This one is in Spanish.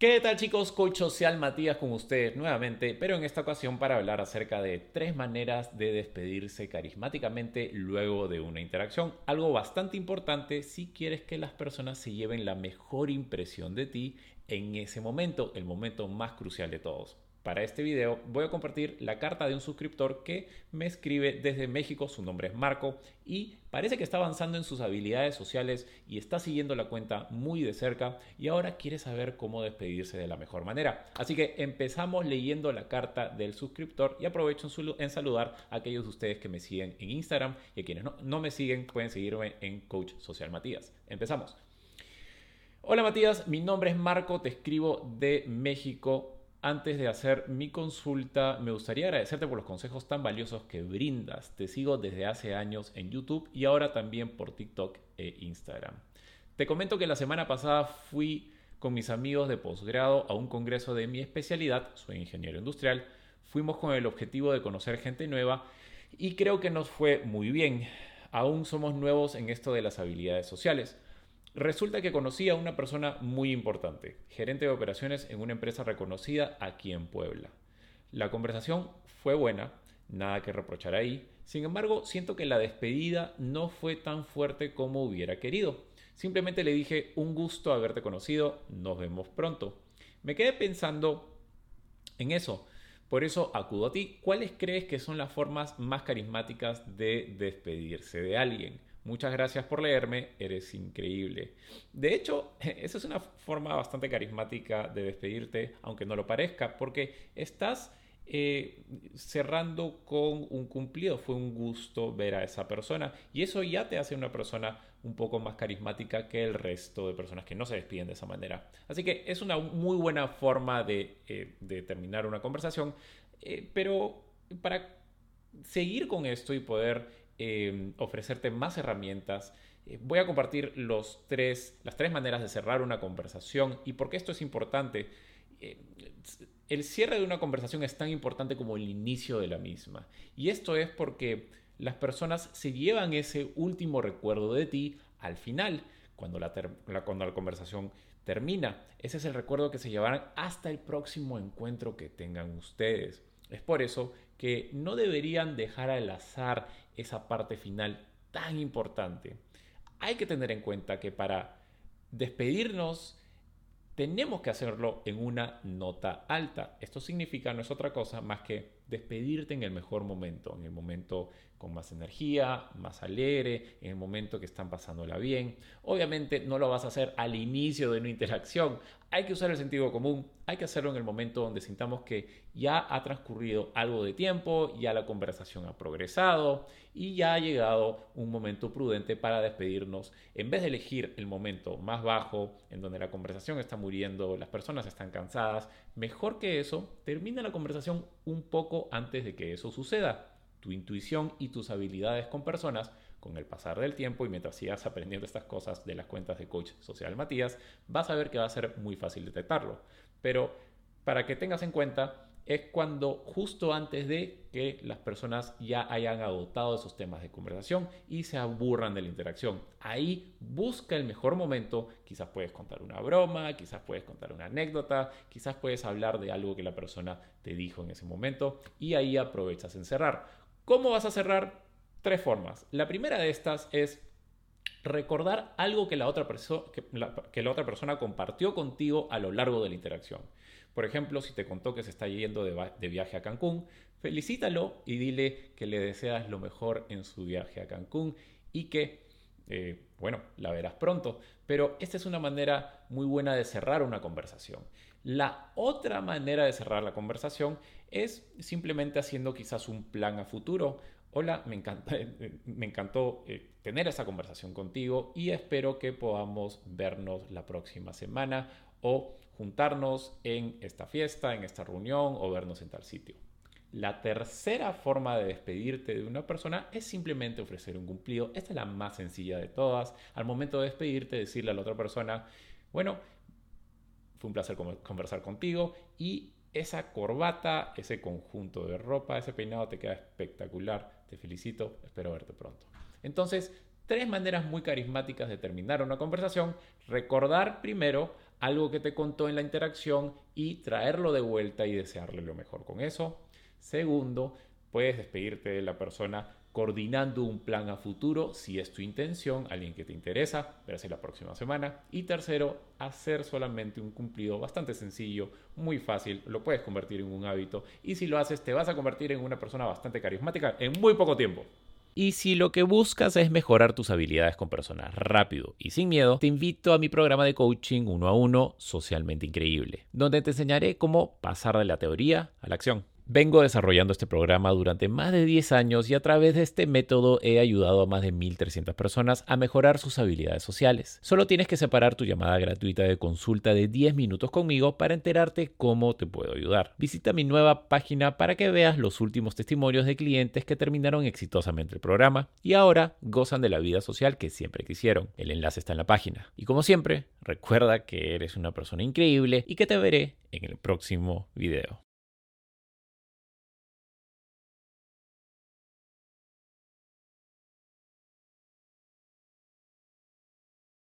¿Qué tal chicos? Coach Social Matías con ustedes nuevamente, pero en esta ocasión para hablar acerca de tres maneras de despedirse carismáticamente luego de una interacción. Algo bastante importante si quieres que las personas se lleven la mejor impresión de ti en ese momento, el momento más crucial de todos. Para este video voy a compartir la carta de un suscriptor que me escribe desde México, su nombre es Marco y parece que está avanzando en sus habilidades sociales y está siguiendo la cuenta muy de cerca y ahora quiere saber cómo despedirse de la mejor manera. Así que empezamos leyendo la carta del suscriptor y aprovecho en, saludar a aquellos de ustedes que me siguen en Instagram y a quienes no, no me siguen pueden seguirme en Coach Social Matías. Empezamos. Hola Matías, mi nombre es Marco, te escribo de México antes de hacer mi consulta, me gustaría agradecerte por los consejos tan valiosos que brindas. Te sigo desde hace años en YouTube y ahora también por TikTok e Instagram. Te comento que la semana pasada fui con mis amigos de posgrado a un congreso de mi especialidad, soy ingeniero industrial. Fuimos con el objetivo de conocer gente nueva y creo que nos fue muy bien. Aún somos nuevos en esto de las habilidades sociales. Resulta que conocí a una persona muy importante, gerente de operaciones en una empresa reconocida aquí en Puebla. La conversación fue buena, nada que reprochar ahí, sin embargo siento que la despedida no fue tan fuerte como hubiera querido. Simplemente le dije un gusto haberte conocido, nos vemos pronto. Me quedé pensando en eso. Por eso acudo a ti. ¿Cuáles crees que son las formas más carismáticas de despedirse de alguien? Muchas gracias por leerme, eres increíble. De hecho, esa es una forma bastante carismática de despedirte, aunque no lo parezca, porque estás eh, cerrando con un cumplido. Fue un gusto ver a esa persona y eso ya te hace una persona un poco más carismática que el resto de personas que no se despiden de esa manera. Así que es una muy buena forma de, eh, terminar una conversación, eh, pero para seguir con esto y poder Em, ofrecerte más herramientas. Eh, voy a compartir las tres maneras de cerrar una conversación y por qué esto es importante. Eh, el cierre de una conversación es tan importante como el inicio de la misma. Y esto es porque las personas se llevan ese último recuerdo de ti al final, cuando la, cuando la conversación termina. Ese es el recuerdo que se llevarán hasta el próximo encuentro que tengan ustedes. Es por eso que no deberían dejar al azar esa parte final tan importante. Hay que tener en cuenta que para despedirnos tenemos que hacerlo en una nota alta. Esto significa, no es otra cosa más que despedirte en el mejor momento, en el momento con más energía, más alegre, en el momento que están pasándola bien. Obviamente no lo vas a hacer al inicio de una interacción. Hay que usar el sentido común, hay que hacerlo en el momento donde sintamos que ya ha transcurrido algo de tiempo, ya la conversación ha progresado y ya ha llegado un momento prudente para despedirnos. En vez de elegir el momento más bajo, en donde la conversación está muriendo, las personas están cansadas, mejor que eso, termina la conversación un poco antes de que eso suceda tu intuición y tus habilidades con personas con el pasar del tiempo y mientras sigas aprendiendo estas cosas de las cuentas de coach social Matías, vas a ver que va a ser muy fácil detectarlo. Pero para que tengas en cuenta, es cuando justo antes de que las personas ya hayan adoptado esos temas de conversación y se aburran de la interacción. Ahí busca el mejor momento, quizás puedes contar una broma, quizás puedes contar una anécdota, quizás puedes hablar de algo que la persona te dijo en ese momento y ahí aprovechas en cerrar. ¿Cómo vas a cerrar? Tres formas. La primera de estas es recordar algo que la, otra que, que la otra persona compartió contigo a lo largo de la interacción. Por ejemplo, si te contó que se está yendo de, viaje a Cancún, felicítalo y dile que le deseas lo mejor en su viaje a Cancún y que, eh, bueno, la verás pronto. Pero esta es una manera muy buena de cerrar una conversación. La otra manera de cerrar la conversación es simplemente haciendo quizás un plan a futuro. Hola, me, encantó eh, tener esa conversación contigo y espero que podamos vernos la próxima semana o juntarnos en esta fiesta, en esta reunión o vernos en tal sitio. La tercera forma de despedirte de una persona es simplemente ofrecer un cumplido. Esta es la más sencilla de todas. Al momento de despedirte, decirle a la otra persona, bueno, fue un placer conversar contigo y esa corbata, ese conjunto de ropa, ese peinado te queda espectacular. Te felicito, espero verte pronto. Entonces, tres maneras muy carismáticas de terminar una conversación. Recordar primero algo que te contó en la interacción y traerlo de vuelta y desearle lo mejor con eso. Segundo, puedes despedirte de la persona coordinando un plan a futuro si es tu intención, alguien que te interesa, verse la próxima semana. Y tercero, hacer solamente un cumplido bastante sencillo, muy fácil, lo puedes convertir en un hábito y si lo haces te vas a convertir en una persona bastante carismática en muy poco tiempo. Y si lo que buscas es mejorar tus habilidades con personas rápido y sin miedo, te invito a mi programa de coaching uno a uno socialmente increíble, donde te enseñaré cómo pasar de la teoría a la acción. Vengo desarrollando este programa durante más de 10 años y a través de este método he ayudado a más de 1.300 personas a mejorar sus habilidades sociales. Solo tienes que separar tu llamada gratuita de consulta de 10 minutos conmigo para enterarte cómo te puedo ayudar. Visita mi nueva página para que veas los últimos testimonios de clientes que terminaron exitosamente el programa y ahora gozan de la vida social que siempre quisieron. El enlace está en la página. Y como siempre, recuerda que eres una persona increíble y que te veré en el próximo video.